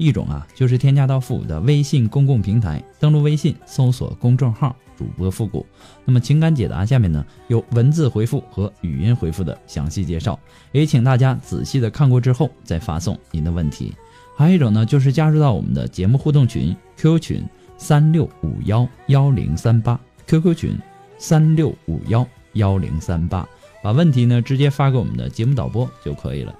一种啊就是添加到复古的微信公共平台，登录微信搜索公众号。主播复古，那么情感解答下面呢有文字回复和语音回复的详细介绍，也请大家仔细的看过之后再发送您的问题。还有一种呢就是加入到我们的节目互动群 QQ 群三六五幺幺零三八 QQ 群三六五幺幺零三八，把问题呢直接发给我们的节目导播就可以了。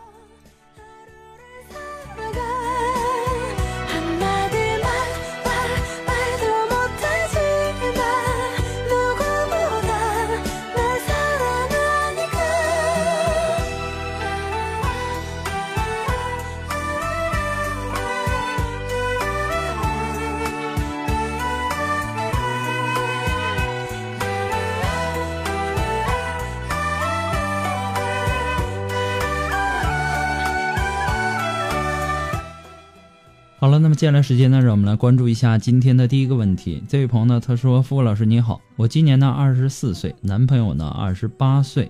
好了，那么接下来时间呢，让我们来关注一下今天的第一个问题。这位朋友呢，他说：“付老师你好，我今年呢二十四岁，男朋友呢二十八岁。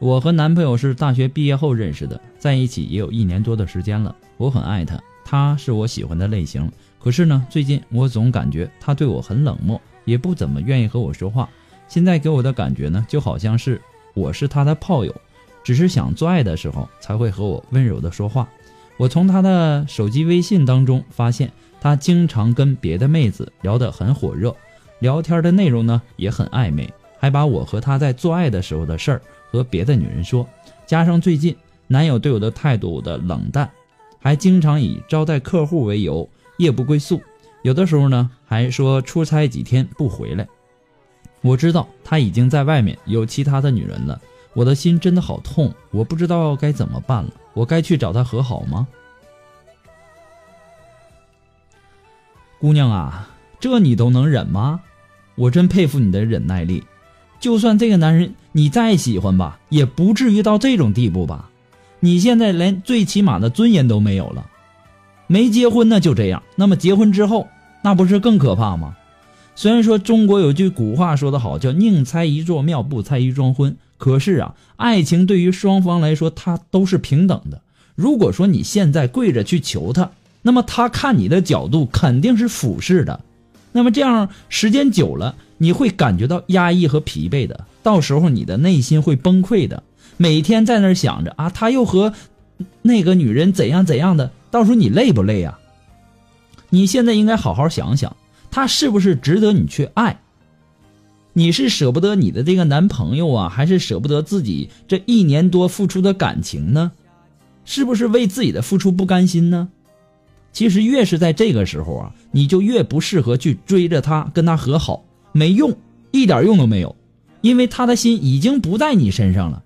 我和男朋友是大学毕业后认识的，在一起也有一年多的时间了。我很爱他，他是我喜欢的类型。可是呢，最近我总感觉他对我很冷漠，也不怎么愿意和我说话。现在给我的感觉呢，就好像是我是他的炮友，只是想做爱的时候才会和我温柔的说话。”我从他的手机微信当中发现，他经常跟别的妹子聊得很火热，聊天的内容呢也很暧昧，还把我和他在做爱的时候的事儿和别的女人说。加上最近男友对我的态度的冷淡，还经常以招待客户为由夜不归宿，有的时候呢还说出差几天不回来。我知道他已经在外面有其他的女人了。我的心真的好痛，我不知道该怎么办了。我该去找他和好吗？姑娘啊，这你都能忍吗？我真佩服你的忍耐力。就算这个男人你再喜欢吧，也不至于到这种地步吧？你现在连最起码的尊严都没有了。没结婚呢就这样，那么结婚之后，那不是更可怕吗？虽然说中国有句古话说得好，叫宁拆一座庙，不拆一桩婚。可是啊，爱情对于双方来说，它都是平等的。如果说你现在跪着去求他，那么他看你的角度肯定是俯视的。那么这样时间久了，你会感觉到压抑和疲惫的。到时候你的内心会崩溃的。每天在那想着啊，他又和那个女人怎样怎样的，到时候你累不累啊？你现在应该好好想想，他是不是值得你去爱？你是舍不得你的这个男朋友啊，还是舍不得自己这一年多付出的感情呢？是不是为自己的付出不甘心呢？其实越是在这个时候啊，你就越不适合去追着他跟他和好，没用，一点用都没有，因为他的心已经不在你身上了。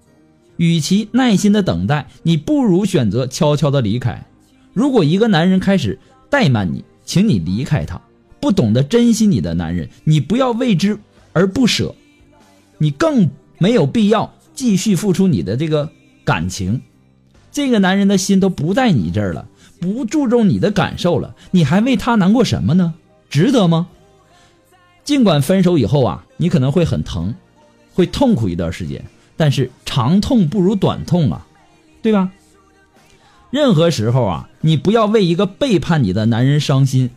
与其耐心的等待，你不如选择悄悄的离开。如果一个男人开始怠慢你，请你离开他。不懂得珍惜你的男人，你不要为之。而不舍，你更没有必要继续付出你的这个感情。这个男人的心都不在你这儿了，不注重你的感受了，你还为他难过什么呢？值得吗？尽管分手以后啊，你可能会很疼，会痛苦一段时间，但是长痛不如短痛啊，对吧？任何时候啊，你不要为一个背叛你的男人伤心。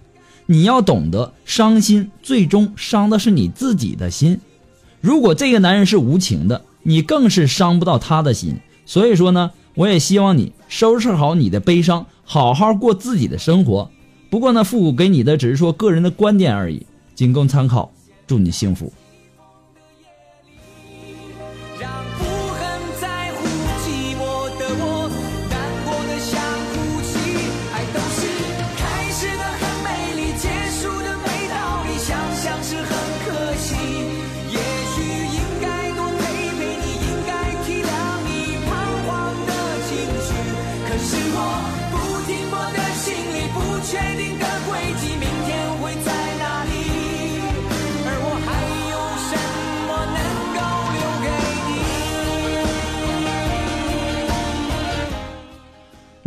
你要懂得，伤心最终伤的是你自己的心。如果这个男人是无情的，你更是伤不到他的心。所以说呢，我也希望你收拾好你的悲伤，好好过自己的生活。不过呢，复古给你的只是说个人的观点而已，仅供参考。祝你幸福。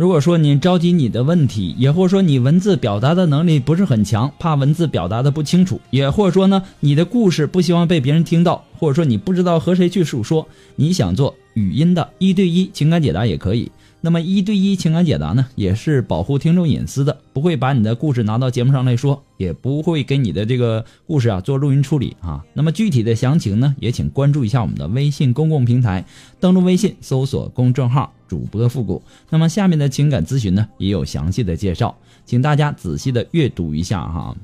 如果说你着急你的问题，也或者说你文字表达的能力不是很强，怕文字表达的不清楚，也或者说呢你的故事不希望被别人听到，或者说你不知道和谁去诉说，你想做语音的一对一情感解答也可以。那么一对一情感解答呢，也是保护听众隐私的，不会把你的故事拿到节目上来说，也不会给你的这个故事啊做录音处理啊。那么具体的详情呢，也请关注一下我们的微信公共平台，登录微信搜索公众号主播复古。那么下面的情感咨询呢，也有详细的介绍，请大家仔细的阅读一下哈。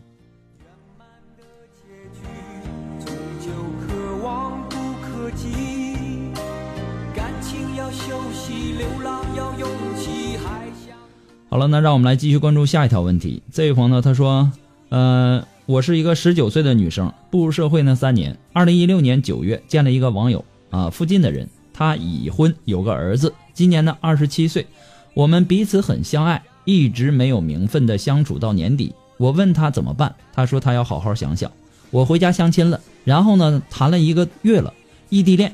好了，那让我们来继续关注下一条问题。这位朋友他说：“呃，我是一个十九岁的女生，步入社会呢三年。二零一六年九月见了一个网友啊，附近的人，他已婚，有个儿子，今年呢二十七岁。我们彼此很相爱，一直没有名分的相处到年底。我问他怎么办，他说他要好好想想。我回家相亲了，然后呢谈了一个月了，异地恋。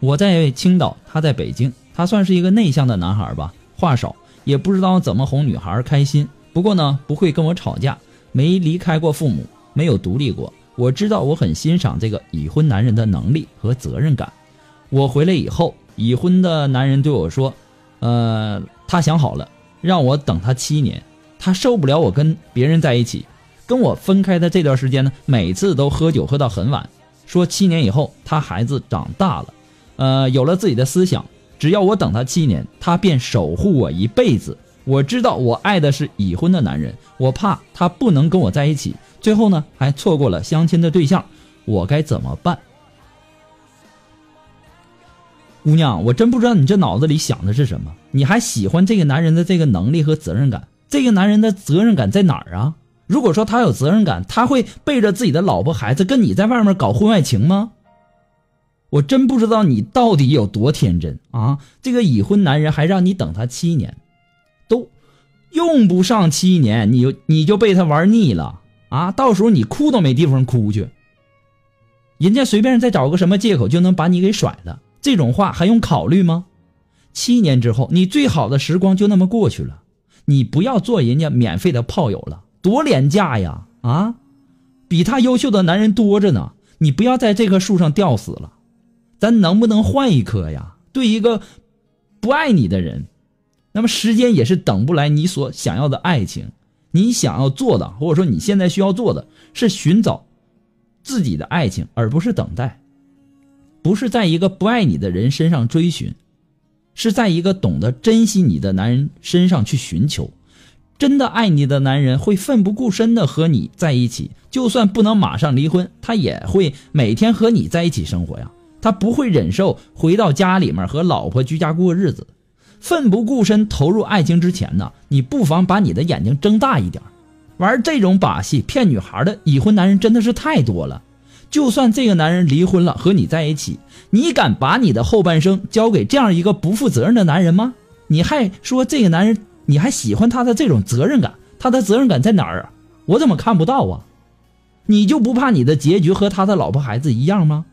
我在青岛，他在北京，他算是一个内向的男孩吧，话少。”也不知道怎么哄女孩开心，不过呢，不会跟我吵架，没离开过父母，没有独立过。我知道我很欣赏这个已婚男人的能力和责任感。我回来以后，已婚的男人对我说：“呃，他想好了，让我等他七年。他受不了我跟别人在一起，跟我分开的这段时间呢，每次都喝酒喝到很晚。说七年以后，他孩子长大了，呃，有了自己的思想。”只要我等他七年，他便守护我一辈子。我知道我爱的是已婚的男人，我怕他不能跟我在一起，最后呢还错过了相亲的对象，我该怎么办？姑娘，我真不知道你这脑子里想的是什么。你还喜欢这个男人的这个能力和责任感？这个男人的责任感在哪儿啊？如果说他有责任感，他会背着自己的老婆孩子跟你在外面搞婚外情吗？我真不知道你到底有多天真啊！这个已婚男人还让你等他七年，都用不上七年，你你就被他玩腻了啊！到时候你哭都没地方哭去，人家随便再找个什么借口就能把你给甩了，这种话还用考虑吗？七年之后，你最好的时光就那么过去了，你不要做人家免费的炮友了，多廉价呀！啊，比他优秀的男人多着呢，你不要在这棵树上吊死了。咱能不能换一棵呀？对一个不爱你的人，那么时间也是等不来你所想要的爱情。你想要做的，或者说你现在需要做的是寻找自己的爱情，而不是等待。不是在一个不爱你的人身上追寻，是在一个懂得珍惜你的男人身上去寻求。真的爱你的男人会奋不顾身的和你在一起，就算不能马上离婚，他也会每天和你在一起生活呀。他不会忍受回到家里面和老婆居家过日子，奋不顾身投入爱情之前呢，你不妨把你的眼睛睁大一点。玩这种把戏骗女孩的已婚男人真的是太多了。就算这个男人离婚了和你在一起，你敢把你的后半生交给这样一个不负责任的男人吗？你还说这个男人，你还喜欢他的这种责任感？他的责任感在哪儿啊？我怎么看不到啊？你就不怕你的结局和他的老婆孩子一样吗？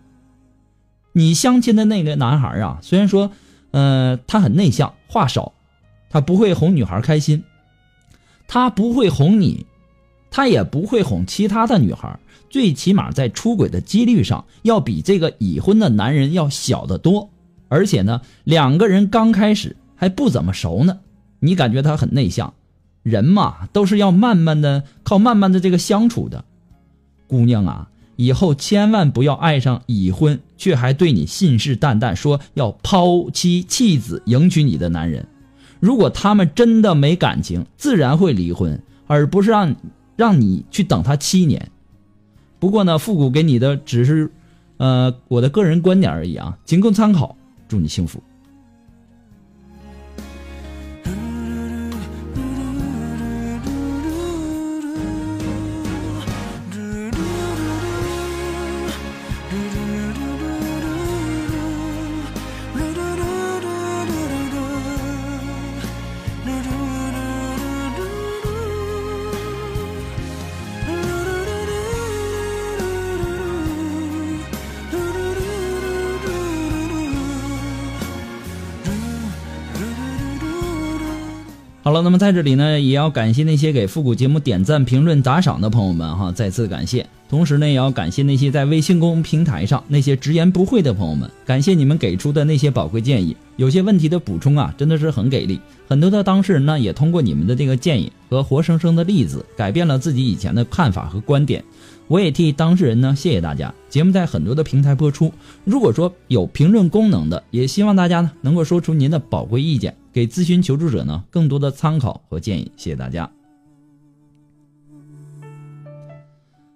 你相亲的那个男孩啊，虽然说，呃，他很内向，话少，他不会哄女孩开心，他不会哄你，他也不会哄其他的女孩，最起码在出轨的几率上要比这个已婚的男人要小得多。而且呢，两个人刚开始还不怎么熟呢，你感觉他很内向，人嘛都是要慢慢的靠慢慢的这个相处的，姑娘啊。以后千万不要爱上已婚却还对你信誓旦旦说要抛妻弃子迎娶你的男人。如果他们真的没感情，自然会离婚，而不是让让你去等他七年。不过呢，复古给你的只是，呃，我的个人观点而已啊，仅供参考。祝你幸福。好了，那么在这里呢，也要感谢那些给复古节目点赞、评论、打赏的朋友们哈，再次感谢。同时呢，也要感谢那些在微信公众平台上那些直言不讳的朋友们，感谢你们给出的那些宝贵建议。有些问题的补充啊，真的是很给力。很多的当事人呢，也通过你们的这个建议和活生生的例子，改变了自己以前的看法和观点。我也替当事人呢，谢谢大家。节目在很多的平台播出，如果说有评论功能的，也希望大家呢能够说出您的宝贵意见，给咨询求助者呢更多的参考和建议。谢谢大家。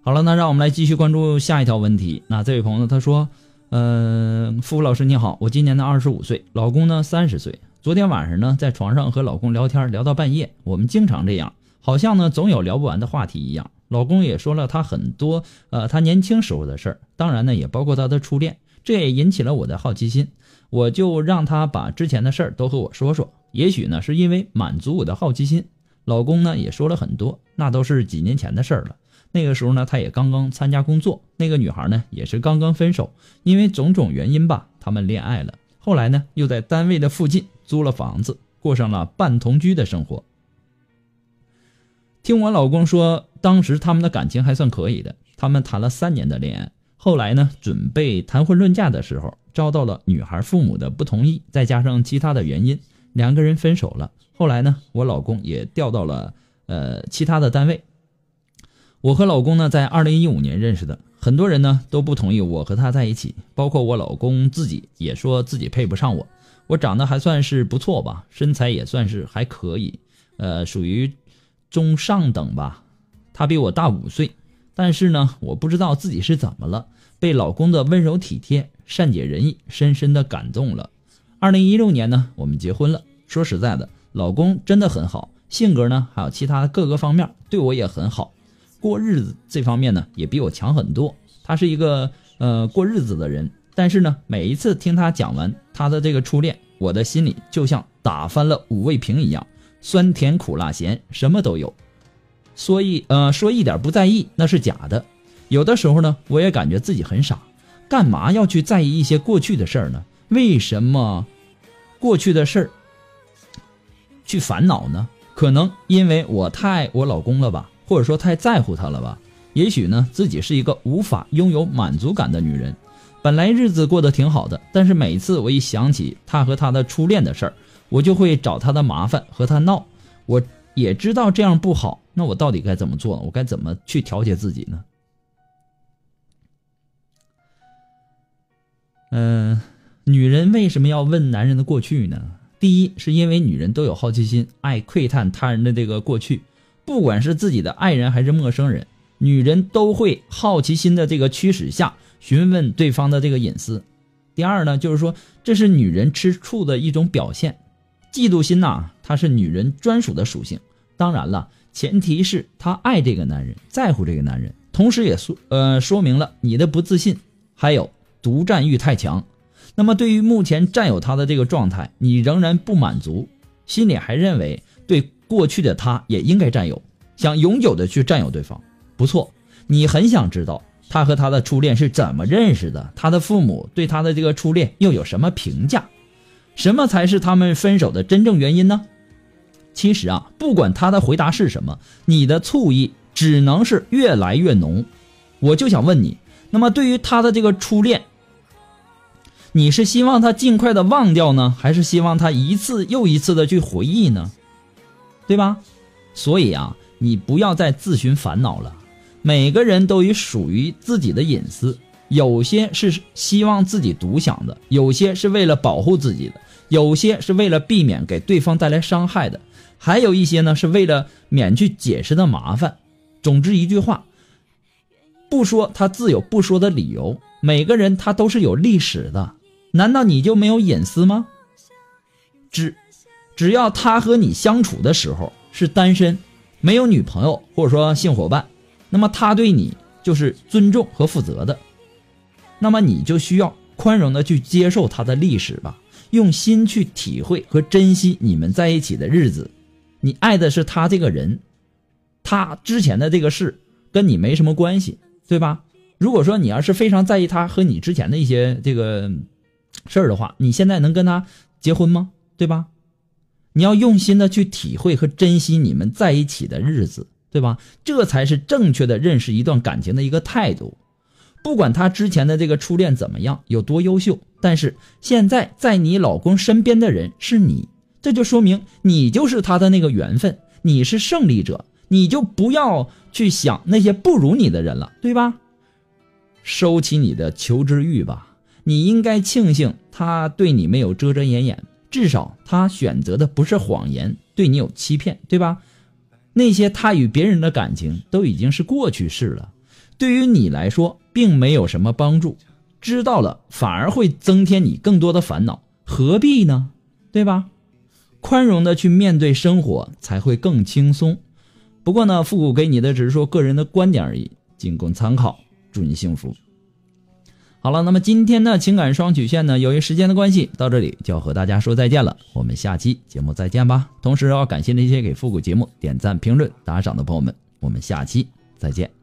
好了，那让我们来继续关注下一条问题。那这位朋友他说：“呃，付付老师你好，我今年呢二十五岁，老公呢三十岁。昨天晚上呢在床上和老公聊天，聊到半夜。我们经常这样，好像呢总有聊不完的话题一样。”老公也说了他很多，呃，他年轻时候的事儿，当然呢，也包括他的初恋，这也引起了我的好奇心。我就让他把之前的事儿都和我说说，也许呢，是因为满足我的好奇心。老公呢也说了很多，那都是几年前的事儿了。那个时候呢，他也刚刚参加工作，那个女孩呢也是刚刚分手，因为种种原因吧，他们恋爱了。后来呢，又在单位的附近租了房子，过上了半同居的生活。听我老公说，当时他们的感情还算可以的。他们谈了三年的恋爱，后来呢，准备谈婚论嫁的时候，遭到了女孩父母的不同意，再加上其他的原因，两个人分手了。后来呢，我老公也调到了呃其他的单位。我和老公呢，在二零一五年认识的，很多人呢都不同意我和他在一起，包括我老公自己也说自己配不上我。我长得还算是不错吧，身材也算是还可以，呃，属于。中上等吧，他比我大五岁，但是呢，我不知道自己是怎么了，被老公的温柔体贴、善解人意深深的感动了。二零一六年呢，我们结婚了。说实在的，老公真的很好，性格呢，还有其他各个方面对我也很好，过日子这方面呢，也比我强很多。他是一个呃过日子的人，但是呢，每一次听他讲完他的这个初恋，我的心里就像打翻了五味瓶一样。酸甜苦辣咸什么都有，所以呃说一点不在意那是假的。有的时候呢，我也感觉自己很傻，干嘛要去在意一些过去的事儿呢？为什么过去的事儿去烦恼呢？可能因为我太爱我老公了吧，或者说太在乎他了吧？也许呢，自己是一个无法拥有满足感的女人。本来日子过得挺好的，但是每次我一想起他和他的初恋的事儿。我就会找他的麻烦和他闹，我也知道这样不好，那我到底该怎么做呢？我该怎么去调节自己呢？嗯，女人为什么要问男人的过去呢？第一，是因为女人都有好奇心，爱窥探他人的这个过去，不管是自己的爱人还是陌生人，女人都会好奇心的这个驱使下询问对方的这个隐私。第二呢，就是说这是女人吃醋的一种表现。嫉妒心呐，它是女人专属的属性。当然了，前提是她爱这个男人，在乎这个男人，同时也说呃说明了你的不自信，还有独占欲太强。那么对于目前占有他的这个状态，你仍然不满足，心里还认为对过去的他也应该占有，想永久的去占有对方。不错，你很想知道他和他的初恋是怎么认识的，他的父母对他的这个初恋又有什么评价？什么才是他们分手的真正原因呢？其实啊，不管他的回答是什么，你的醋意只能是越来越浓。我就想问你，那么对于他的这个初恋，你是希望他尽快的忘掉呢，还是希望他一次又一次的去回忆呢？对吧？所以啊，你不要再自寻烦恼了。每个人都有属于自己的隐私。有些是希望自己独享的，有些是为了保护自己的，有些是为了避免给对方带来伤害的，还有一些呢是为了免去解释的麻烦。总之一句话，不说他自有不说的理由。每个人他都是有历史的，难道你就没有隐私吗？只只要他和你相处的时候是单身，没有女朋友或者说性伙伴，那么他对你就是尊重和负责的。那么你就需要宽容的去接受他的历史吧，用心去体会和珍惜你们在一起的日子。你爱的是他这个人，他之前的这个事跟你没什么关系，对吧？如果说你要是非常在意他和你之前的一些这个事儿的话，你现在能跟他结婚吗？对吧？你要用心的去体会和珍惜你们在一起的日子，对吧？这才是正确的认识一段感情的一个态度。不管他之前的这个初恋怎么样，有多优秀，但是现在在你老公身边的人是你，这就说明你就是他的那个缘分，你是胜利者，你就不要去想那些不如你的人了，对吧？收起你的求知欲吧，你应该庆幸他对你没有遮遮掩掩，至少他选择的不是谎言，对你有欺骗，对吧？那些他与别人的感情都已经是过去式了。对于你来说，并没有什么帮助，知道了反而会增添你更多的烦恼，何必呢？对吧？宽容的去面对生活，才会更轻松。不过呢，复古给你的只是说个人的观点而已，仅供参考。祝你幸福。好了，那么今天的情感双曲线呢，由于时间的关系，到这里就要和大家说再见了。我们下期节目再见吧。同时要感谢那些给复古节目点赞、评论、打赏的朋友们。我们下期再见。